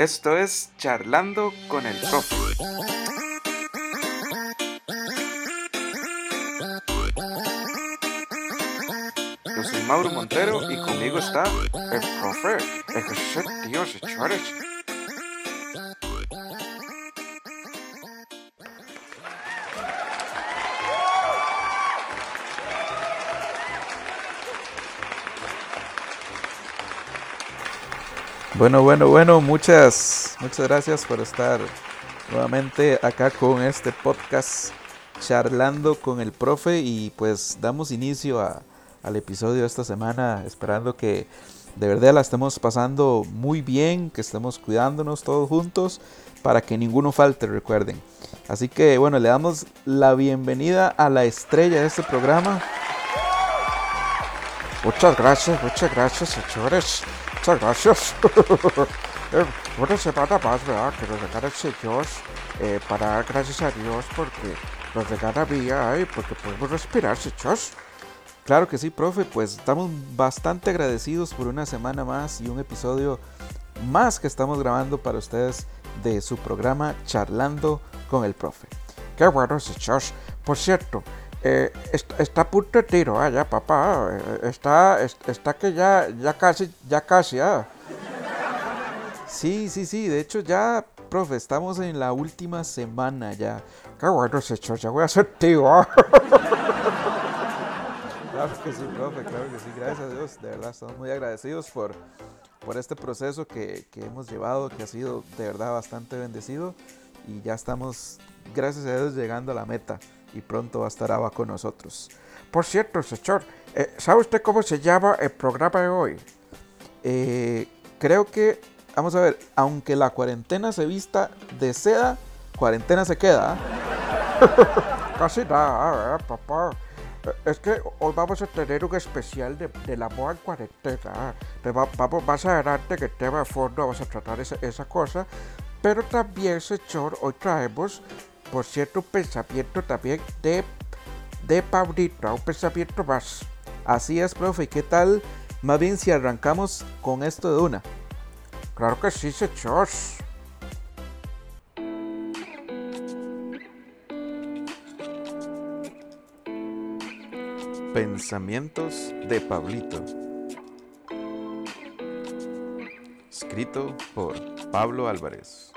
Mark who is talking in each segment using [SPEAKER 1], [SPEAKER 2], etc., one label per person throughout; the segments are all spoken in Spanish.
[SPEAKER 1] Esto es Charlando con el Profe. Yo soy Mauro Montero y conmigo está el profe, el Dios. Bueno, bueno, bueno, muchas, muchas gracias por estar nuevamente acá con este podcast charlando con el profe y pues damos inicio al episodio de esta semana esperando que de verdad la estemos pasando muy bien, que estemos cuidándonos todos juntos para que ninguno falte, recuerden. Así que bueno, le damos la bienvenida a la estrella de este programa. Muchas gracias, muchas gracias, señores. Muchas gracias. eh, una semana más, ¿verdad? Que nos regala el Señor eh, para dar gracias a Dios porque nos regala vida y porque podemos respirar, chicos. Claro que sí, profe, pues estamos bastante agradecidos por una semana más y un episodio más que estamos grabando para ustedes de su programa Charlando con el Profe.
[SPEAKER 2] Qué bueno, chicos. Por cierto, eh, está, a punto de tiro, ah, ya, papá. Eh, está, está que ya, ya casi, ya casi, ah.
[SPEAKER 1] Sí, sí, sí. De hecho, ya, profe, estamos en la última semana ya.
[SPEAKER 2] Qué bueno ese ya voy a ser tío. Ah.
[SPEAKER 1] Claro que sí, profe, claro que sí. Gracias a Dios. De verdad, estamos muy agradecidos por, por este proceso que, que hemos llevado, que ha sido de verdad bastante bendecido. Y ya estamos, gracias a Dios, llegando a la meta y pronto va a estar Ava con nosotros.
[SPEAKER 2] Por cierto, señor, eh, ¿sabe usted cómo se llama el programa de hoy?
[SPEAKER 1] Eh, creo que, vamos a ver, aunque la cuarentena se vista de seda, cuarentena se queda.
[SPEAKER 2] Casi nada, ¿eh, papá. Es que hoy vamos a tener un especial de, de la moda en cuarentena. Vamos más adelante que el tema de fondo vamos a tratar esa, esa cosa. Pero también, señor, hoy traemos por cierto, pensamiento también de, de Paulito, un pensamiento más.
[SPEAKER 1] Así es, profe. ¿Qué tal? Más bien si arrancamos con esto de una.
[SPEAKER 2] Claro que sí, señor.
[SPEAKER 1] Pensamientos de Pablito. Escrito por Pablo Álvarez.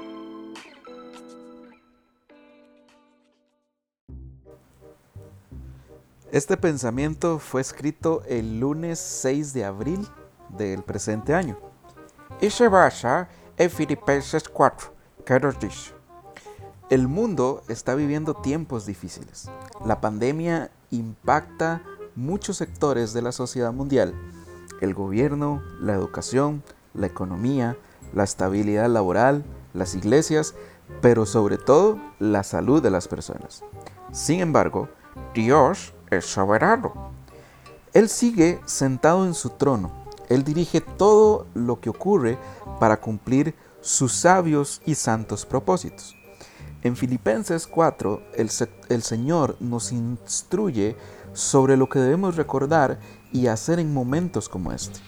[SPEAKER 1] Este pensamiento fue escrito el lunes 6 de abril del presente año.
[SPEAKER 2] Y se basa en Filipenses 4, que nos dice.
[SPEAKER 1] El mundo está viviendo tiempos difíciles. La pandemia impacta muchos sectores de la sociedad mundial. El gobierno, la educación, la economía, la estabilidad laboral, las iglesias, pero sobre todo la salud de las personas. Sin embargo,
[SPEAKER 2] Dios es.
[SPEAKER 1] Él sigue sentado en su trono. Él dirige todo lo que ocurre para cumplir sus sabios y santos propósitos. En Filipenses 4, el, el, Señor nos instruye sobre lo que debemos recordar y hacer en momentos como este.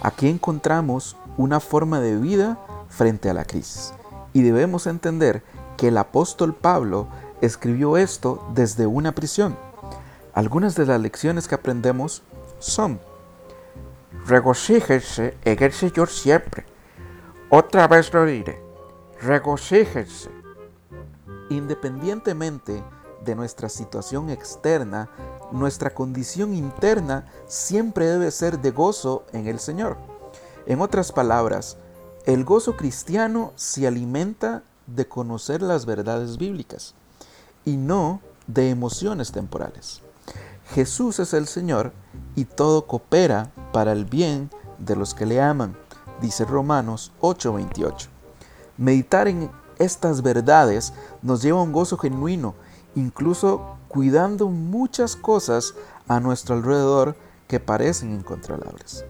[SPEAKER 1] Aquí encontramos una forma de vida frente a la crisis y debemos entender que el apóstol Pablo escribió esto desde una prisión. Algunas de las lecciones que aprendemos son,
[SPEAKER 2] regocíjense en el Señor siempre. Otra vez lo diré, regocíjense.
[SPEAKER 1] Independientemente de nuestra situación externa, nuestra condición interna siempre debe ser de gozo en el Señor. En otras palabras, el gozo cristiano se alimenta de conocer las verdades bíblicas y no de emociones temporales. Jesús es el Señor y todo coopera para el bien de los que le aman, dice Romanos 8:28. Meditar en estas verdades nos lleva a un gozo genuino, incluso cuidando muchas cosas a nuestro alrededor que parecen incontrolables.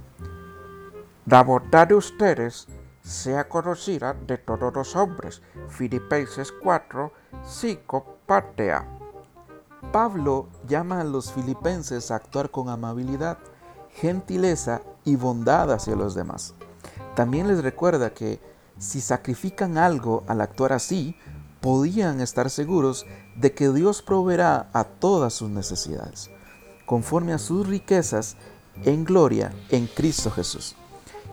[SPEAKER 2] La bondad de ustedes sea conocida de todos los hombres. Filipenses 4, 5, parte A.
[SPEAKER 1] Pablo llama a los filipenses a actuar con amabilidad, gentileza y bondad hacia los demás. También les recuerda que si sacrifican algo al actuar así, podían estar seguros de que Dios proveerá a todas sus necesidades, conforme a sus riquezas en gloria en Cristo Jesús.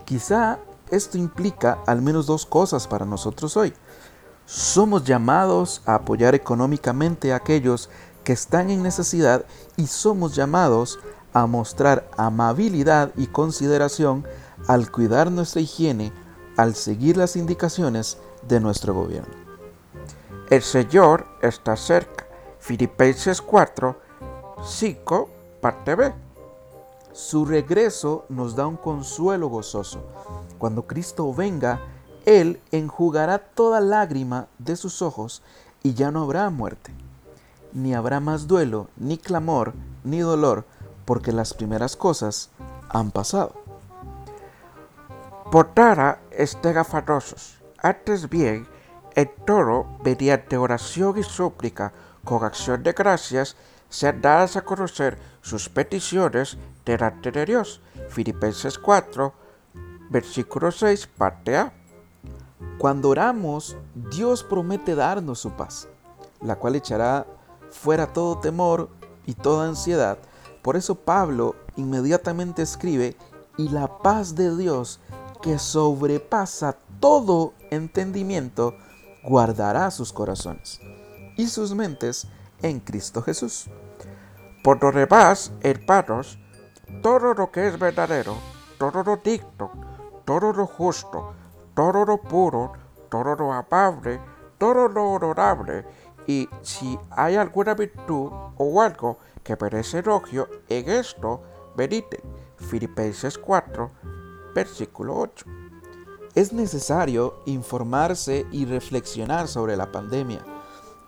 [SPEAKER 1] Quizá esto implica al menos dos cosas para nosotros hoy. Somos llamados a apoyar económicamente a aquellos que están en necesidad y somos llamados a mostrar amabilidad y consideración al cuidar nuestra higiene, al seguir las indicaciones de nuestro gobierno.
[SPEAKER 2] El Señor está cerca. Filipenses 4, 5, parte B.
[SPEAKER 1] Su regreso nos da un consuelo gozoso. Cuando Cristo venga, Él enjugará toda lágrima de sus ojos y ya no habrá muerte. Ni habrá más duelo, ni clamor, ni dolor, porque las primeras cosas han pasado.
[SPEAKER 2] Estén afanosos. Antes bien, en todo, mediante oración y súplica, con acción de gracias, sean dadas a conocer sus peticiones delante de Dios. Filipenses 4, versículo 6, parte A.
[SPEAKER 1] Cuando oramos, Dios promete darnos su paz, la cual echará fuera todo temor y toda ansiedad. Por eso Pablo inmediatamente escribe, y la paz de Dios, que sobrepasa todo entendimiento, guardará sus corazones y sus mentes en Cristo Jesús.
[SPEAKER 2] Por lo demás, hermanos, todo lo que es verdadero, todo lo digno, todo lo justo, todo lo puro, todo lo amable, todo lo honorable, y si hay alguna virtud o algo que merece elogio, en esto venite. Filipenses 4, versículo 8.
[SPEAKER 1] Es necesario informarse y reflexionar sobre la pandemia,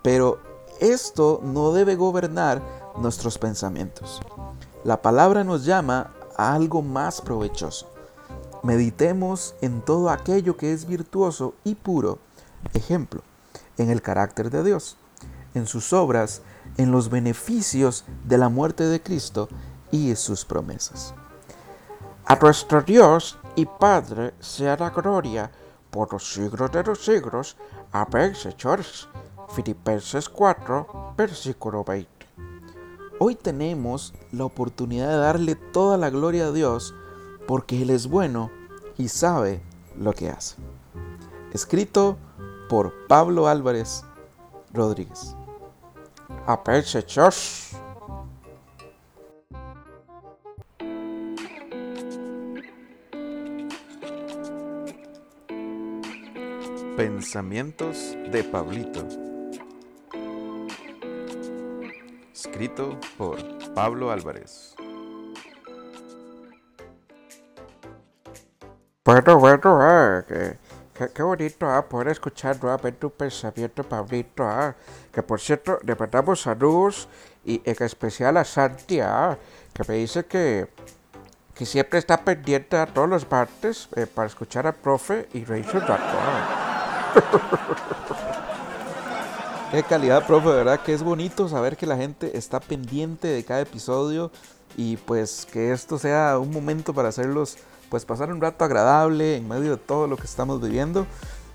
[SPEAKER 1] pero esto no debe gobernar nuestros pensamientos. La palabra nos llama a algo más provechoso. Meditemos en todo aquello que es virtuoso y puro. Ejemplo, en el carácter de Dios, en sus obras, en los beneficios de la muerte de Cristo y sus promesas.
[SPEAKER 2] A nuestro Dios y Padre sea la gloria por los siglos de los siglos. Amén, señores. Filipenses 4, versículo 20.
[SPEAKER 1] Hoy tenemos la oportunidad de darle toda la gloria a Dios porque Él es bueno y sabe lo que hace. Escrito por Pablo Álvarez Rodríguez. Pensamientos de Pablito. Escrito por Pablo Álvarez.
[SPEAKER 2] Bueno, bueno, ah, qué, bonito ah, poder escuchar nuevamente un pensamiento, Pablito. Ah, que por cierto, le mandamos saludos y en especial a Santi, ah, que me dice que, que siempre está pendiente a todos los martes eh, para escuchar al profe y reír un rato. ah.
[SPEAKER 1] Qué calidad, profe, verdad que es bonito saber que la gente está pendiente de cada episodio y pues que esto sea un momento para hacerlos pues pasar un rato agradable en medio de todo lo que estamos viviendo.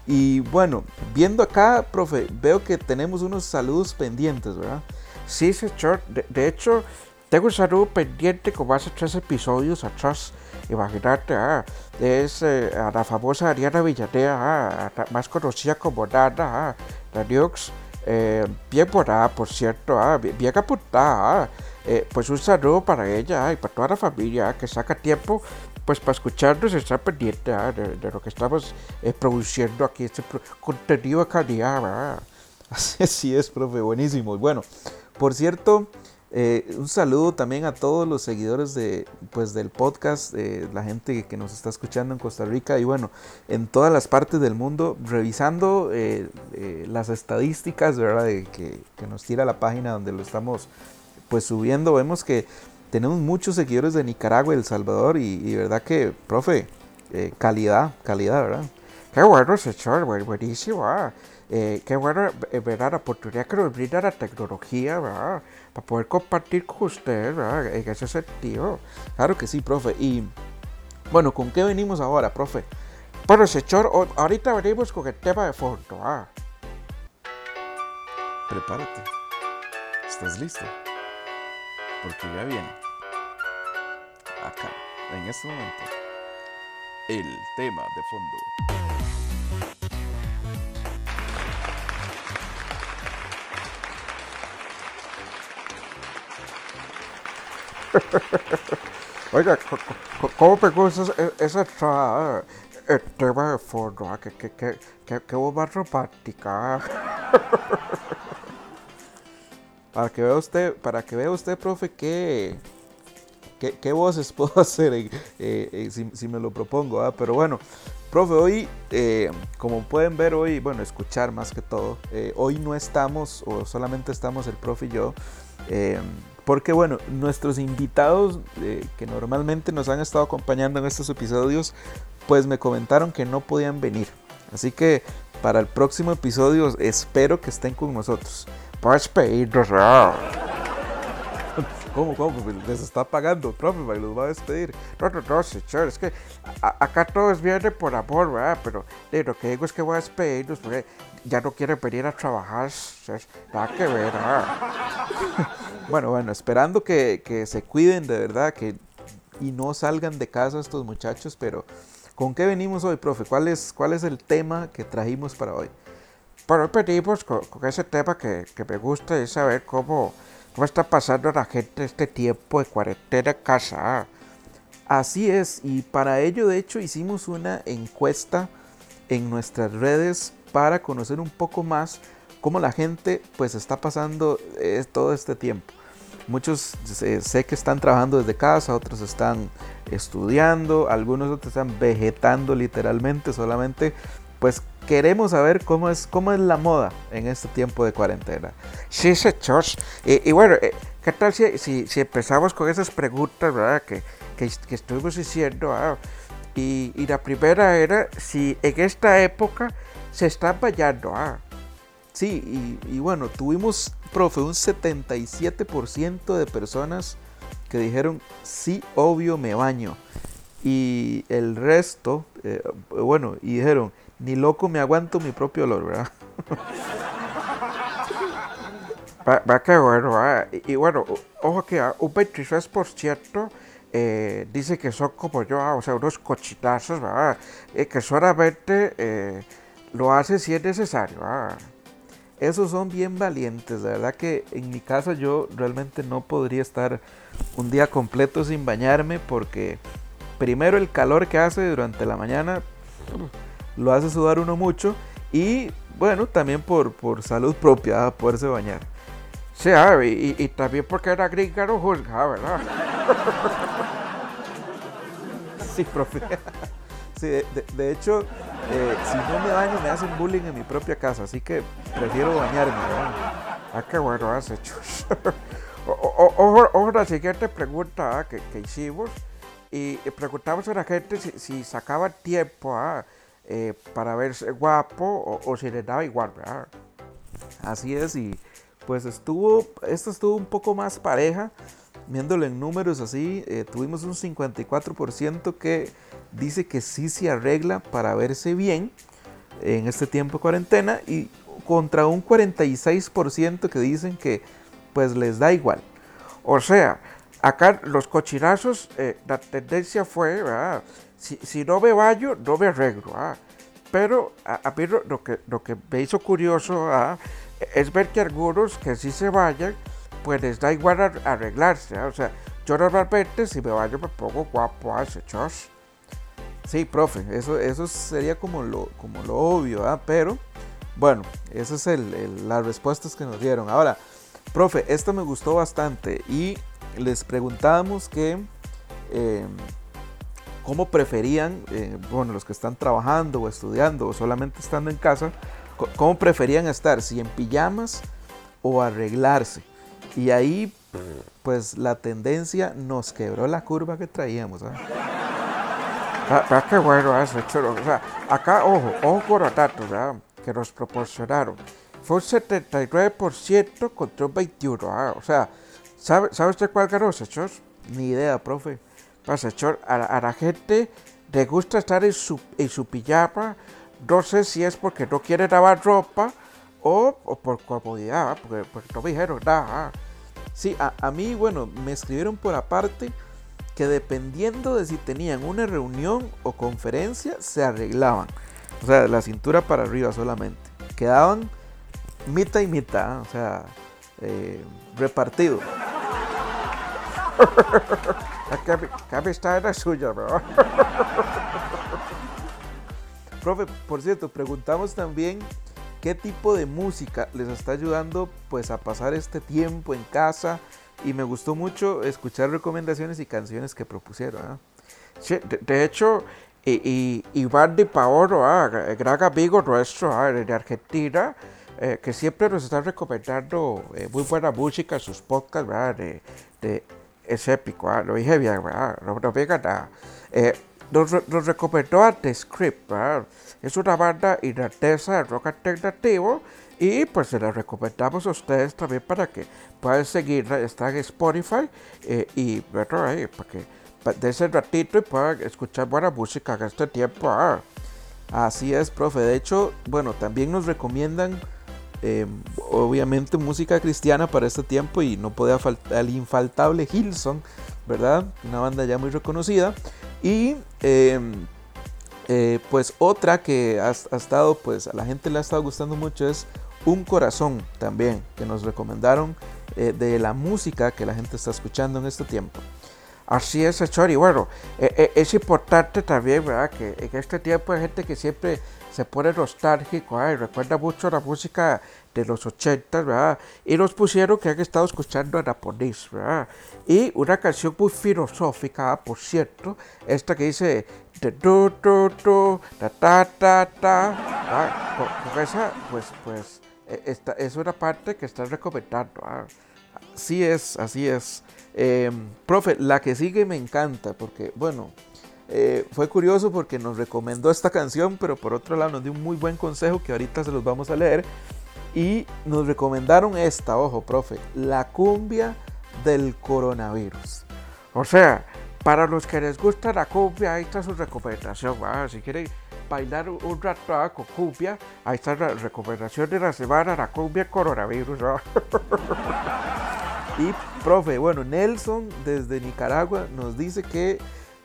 [SPEAKER 1] Y bueno, viendo acá, profe, veo que tenemos unos saludos pendientes, ¿verdad?
[SPEAKER 2] Sí, señor. De, hecho, tengo un saludo pendiente como hace tres episodios atrás. Imagínate, ah, es eh, a la famosa Ariana Villanea, ah, más conocida como Nana, ah, la Nux. Eh, bien buena, por cierto, ah, bien, bien apuntada. ah. Eh, pues un saludo para ella ah, y para toda la familia que saca tiempo pues para escucharnos y estar pendiente ah, de, lo que estamos eh, produciendo aquí, este pro- contenido de calidad.
[SPEAKER 1] Así es, profe, buenísimo. Bueno, por cierto, eh, un saludo también a todos los seguidores de, pues, del podcast, eh, la gente que nos está escuchando en Costa Rica y bueno, en todas las partes del mundo, revisando las estadísticas. De que, que nos tira la página donde lo estamos pues subiendo, vemos que tenemos muchos seguidores de Nicaragua y El Salvador y, verdad que, profe, eh, calidad, calidad, ¿verdad?
[SPEAKER 2] Qué bueno, buen- buenísimo. ah. Eh, qué bueno, eh, ¿verdad? La oportunidad que nos brinda la tecnología, ¿verdad? Para poder compartir con ustedes, ¿verdad? En ese sentido.
[SPEAKER 1] Claro que sí, profe. Y bueno, ¿con qué venimos ahora, profe?
[SPEAKER 2] Bueno, señor, ahorita venimos con el tema de fondo. Ah.
[SPEAKER 1] Prepárate. ¿Estás listo? Porque ya viene. Acá, en este momento, el tema de fondo.
[SPEAKER 2] Oiga, ¿cómo gusta esa, esa el tema de fondo? Ah, que, que, que, que, que romántica.
[SPEAKER 1] para que vea usted, para que vea usted, profe, qué, qué, voces puedo hacer eh, eh, si, me lo propongo. Pero bueno, profe, hoy, eh, como pueden ver hoy, bueno, escuchar más que todo, hoy no estamos, o solamente estamos el profe y yo. Porque bueno, nuestros invitados que normalmente nos han estado acompañando en estos episodios, pues me comentaron que no podían venir. Así que para el próximo episodio espero que estén con nosotros.
[SPEAKER 2] Pues pedirnos.
[SPEAKER 1] ¿Cómo, cómo? Les está pagando, profe, y los va a despedir.
[SPEAKER 2] No, no, no, señor, es que acá todos vienen por amor, ¿verdad? Pero lo que digo es que voy a despedirnos porque ya no quieren venir a trabajar. Nada que ver,
[SPEAKER 1] bueno, bueno, esperando que, que se cuiden de verdad que, y no salgan de casa estos muchachos, pero ¿con qué venimos hoy, profe? ¿Cuál es, cuál es el tema que trajimos para hoy?
[SPEAKER 2] Pero hoy venimos con, ese tema que, que, me gusta, es saber cómo, cómo está pasando la gente este tiempo de cuarentena en casa.
[SPEAKER 1] Así es, y para ello de hecho hicimos una encuesta en nuestras redes para conocer un poco más cómo la gente pues está pasando eh, todo este tiempo. Muchos eh, sé que están trabajando desde casa, otros están estudiando, algunos otros están vegetando literalmente, solamente pues queremos saber cómo es, cómo es la moda en este tiempo de cuarentena.
[SPEAKER 2] Sí, señor. Y, y bueno, eh, ¿qué tal si, si, empezamos con esas preguntas ¿verdad? Que, que, que estuvimos diciendo? Ah, y, y, la primera era si en esta época se están bañando. Ah.
[SPEAKER 1] Sí, y, bueno, tuvimos, profe, un 77% de personas que dijeron, sí, obvio, me baño. Y el resto, eh, bueno, y dijeron, ni loco me aguanto mi propio olor, ¿verdad?
[SPEAKER 2] va, que bueno, y, bueno, ojo que ah, un 23% eh, dice que son como yo, ah, o sea, unos cochinazos, ¿verdad? Eh, que solamente eh, lo hace si es necesario. ¿verdad?
[SPEAKER 1] esos son bien valientes. De verdad que en mi casa yo realmente no podría estar un día completo sin bañarme porque primero el calor que hace durante la mañana lo hace sudar uno mucho y bueno, también por, por salud propia, poderse bañar.
[SPEAKER 2] Sí, y, y, también porque era gringa no juzga, ¿verdad?
[SPEAKER 1] sí, profe. Sí, de, hecho, eh, si no me baño me hacen bullying en mi propia casa, así que prefiero bañarme.
[SPEAKER 2] Ah, qué bueno has hecho. Ojo, la siguiente pregunta ah, que, hicimos y preguntamos a la gente si, sacaba tiempo ah, eh, para verse guapo o, si le daba igual.
[SPEAKER 1] Así es, y pues estuvo, esto estuvo un poco más pareja, viéndolo en números así, eh, tuvimos un 54% que dice que sí se arregla para verse bien en este tiempo de cuarentena y contra un 46% que dicen que pues les da igual.
[SPEAKER 2] O sea, acá los cochinazos, eh, la tendencia fue, Si, no me baño, no me arreglo. Pero a, mí lo, que, lo que me hizo curioso es ver que algunos que sí se vayan, pues les da igual arreglarse. O sea, yo normalmente si me baño me pongo guapo, hace chos.
[SPEAKER 1] Sí, profe, eso, eso sería como lo, como lo obvio, ¿ah? pero bueno, esas es las respuestas que nos dieron. Ahora, profe, esto me gustó bastante y les preguntábamos que em, cómo preferían, eh, bueno, los que están trabajando o estudiando o solamente estando en casa, cómo preferían estar, si en pijamas o arreglarse. Y ahí, pues la tendencia nos quebró la curva que traíamos. ¿ah?
[SPEAKER 2] Qué bueno es, chulo. O sea, acá, ojo, ojo con los datos que nos proporcionaron. Fue un 79% contra un 21%. ¿ah? O sea, ¿sabe, ¿sabe usted cuál ganó, Sechor?
[SPEAKER 1] Ni idea, profe.
[SPEAKER 2] Pues, Sechor, a, a, la gente le gusta estar en su, en su pijama. No sé si es porque no quiere lavar ropa o, por comodidad, porque, porque, no me dijeron nada.
[SPEAKER 1] Sí, a, a, mí, bueno, me escribieron por aparte que dependiendo de si tenían una reunión o conferencia, se arreglaban. O sea, la cintura para arriba solamente. Quedaban mitad y mitad, o sea, eh, repartido.
[SPEAKER 2] ¿Qué amistad era suya, bro?
[SPEAKER 1] Profe, por cierto, preguntamos también qué tipo de música les está ayudando pues a pasar este tiempo en casa y me gustó mucho escuchar recomendaciones y canciones que propusieron. ¿eh?
[SPEAKER 2] De, de, hecho, y, y, Iván de Paolo, ¿eh? gran amigo nuestro ¿eh? de Argentina, eh, que siempre nos está recomendando eh, muy buena música, sus podcasts, ¿verdad? De, de, es épico, lo dije bien, ¿verdad? No, no venga nada. Nos, nos, recomendó a The Script, ¿verdad? Es una banda irlandesa de rock alternativo y pues se la recomendamos a ustedes también para que puedan seguirla. Está en Spotify eh, y bueno, ahí, para que de ese ratito y puedan escuchar buena música en este tiempo. ¿ah?
[SPEAKER 1] Así es, profe. De hecho, bueno, también nos recomiendan eh, obviamente música cristiana para este tiempo y no podía faltar el infaltable Hilson, ¿verdad? Una banda ya muy reconocida. Y eh, eh, pues otra que ha, ha, estado, pues a la gente le ha estado gustando mucho es Un Corazón también, que nos recomendaron eh, de la música que la gente está escuchando en este tiempo.
[SPEAKER 2] Así es, Chori. Bueno, eh, es importante también, ¿verdad? Que en este tiempo hay gente que siempre se pone nostálgico y recuerda mucho la música de los 80, ¿verdad? Y nos pusieron que han estado escuchando en japonés, ¿verdad? Y una canción muy filosófica, por cierto, esta que dice tu, tu, tu, ta, ta, ta, ta. Con, con, esa, pues, pues, esta es una parte que estás recomendando. ¿verdad?
[SPEAKER 1] Sí es, así es. Eh, profe, la que sigue me encanta porque, bueno, eh, fue curioso porque nos recomendó esta canción, pero por otro lado nos dio un muy buen consejo que ahorita se los vamos a leer. Y nos recomendaron esta, ojo, profe, la cumbia del coronavirus.
[SPEAKER 2] O sea, para los que les gusta la cumbia, ahí está su recomendación. ¿verdad? Si quieren bailar un rato ah, con cumbia, ahí está la recomendación de la semana, la cumbia coronavirus.
[SPEAKER 1] y, profe, bueno, Nelson desde Nicaragua nos dice que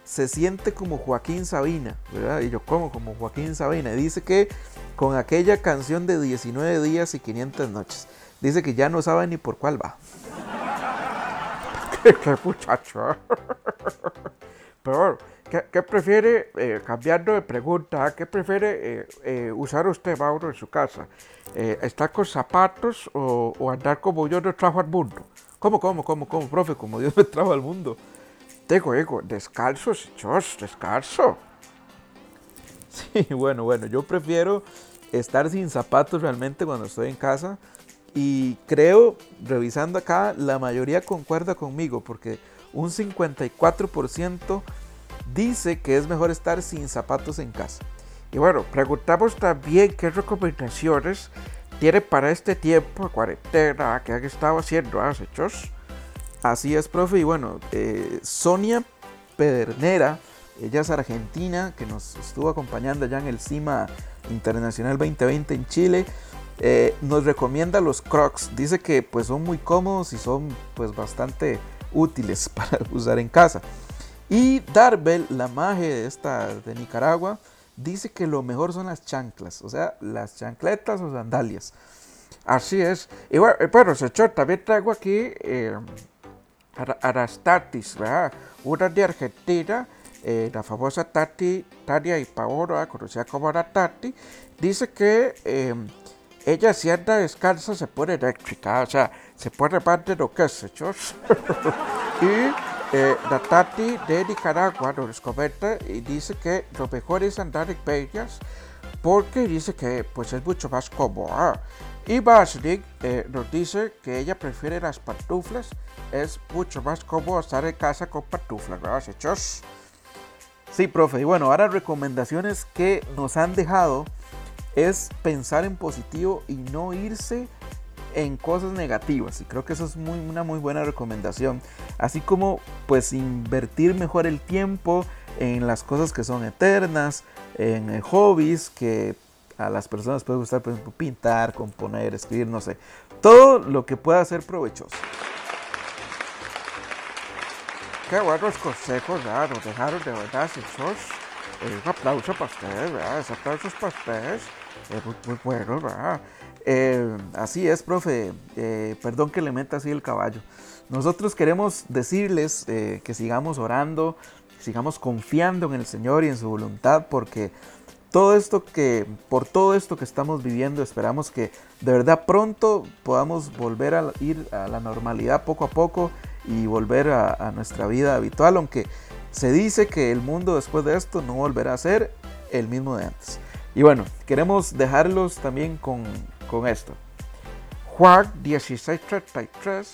[SPEAKER 1] se siente como Joaquín Sabina, ¿verdad? Y yo como como Joaquín Sabina. Dice que con aquella canción de 19 días y 500 noches, dice que ya no sabe ni por cuál va.
[SPEAKER 2] qué, muchacho. Pero, ¿qué, qué prefiere, eh, cambiando de pregunta, qué prefiere eh, eh, usar usted, Mauro, en su casa? ¿Estar con zapatos o, o, andar como yo no trajo al mundo?
[SPEAKER 1] ¿Cómo, cómo, cómo, cómo, profe? Como Dios me trajo al mundo.
[SPEAKER 2] Digo, digo, descalzo, chos, descalzo.
[SPEAKER 1] Sí, bueno, bueno, yo prefiero estar sin zapatos realmente cuando estoy en casa. Y creo, revisando acá, la mayoría concuerda conmigo porque un 54% dice que es mejor estar sin zapatos en casa.
[SPEAKER 2] Y bueno, preguntamos también qué recomendaciones tiene para este tiempo cuarentena que han estado haciendo, ¿ah, chos?
[SPEAKER 1] Así es, profe. Y bueno, eh, Sonia Pedernera, ella es argentina, que nos estuvo acompañando ya en el CIMA Internacional 2020 en Chile. Eh, nos recomienda los Crocs. Dice que pues son muy cómodos y son pues bastante útiles para usar en casa. Y Darbel, la magia de esta de Nicaragua, dice que lo mejor son las chanclas, o sea, las chancletas o sandalias.
[SPEAKER 2] Así es. Y bueno, bueno señor, también traigo aquí eh, ¿verdad? Una de Argentina, eh, la famosa Tati, Tania y Paolo, conocida como Aratati, dice que eh, ella si anda descansa se pone eléctrica, o sea, se pone más de lo que es, hechos. y eh, la Tati de Nicaragua nos comenta y dice que lo mejor es andar en bellas porque dice que pues es mucho más cómodo. ¿ah? Y Baslik eh, nos dice que ella prefiere las pantuflas, es mucho más cómodo estar en casa con pantuflas, ¿verdad, hechos?
[SPEAKER 1] Sí, profe. Y bueno, ahora recomendaciones que nos han dejado es pensar en positivo y no irse en cosas negativas. Y creo que eso es muy, una muy buena recomendación. Así como pues invertir mejor el tiempo en las cosas que son eternas, en eh, hobbies que a las personas puede gustar, por ejemplo, pintar, componer, escribir, no sé. Todo lo que pueda ser provechoso.
[SPEAKER 2] Qué buenos consejos, ¿verdad? Nos dejaron de verdad, esos. Eh, un aplauso para ustedes, ¿verdad? Ese aplauso para ustedes. Eh, muy buenos, ¿verdad?
[SPEAKER 1] Eh, así es, profe. Eh, perdón que le meta así el caballo. Nosotros queremos decirles que sigamos orando, sigamos confiando en el Señor y en su voluntad, porque todo esto que, por todo esto que estamos viviendo, esperamos que de verdad pronto podamos volver a ir a la normalidad poco a poco y volver a nuestra vida habitual, aunque se dice que el mundo después de esto no volverá a ser el mismo de antes. Y bueno, queremos dejarlos también con, con esto.
[SPEAKER 2] Juan 16:33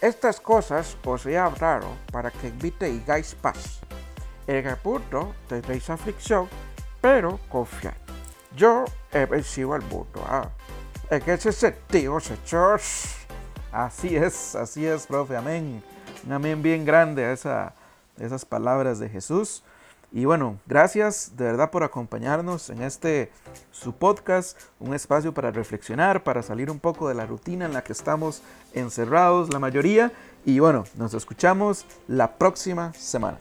[SPEAKER 2] Estas cosas os he hablado para que tengáis paz. En el mundo tendréis aflicción, pero confiad. Yo he vencido al mundo. Ah, en ese sentido, señores.
[SPEAKER 1] Así es, así es, profe. Amén. Un amén bien grande a esa, esas palabras de Jesús. Y bueno, gracias de verdad por acompañarnos en este su podcast, un espacio para reflexionar, para salir un poco de la rutina en la que estamos encerrados la mayoría. Y bueno, nos escuchamos la próxima semana.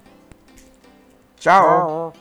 [SPEAKER 2] Chao.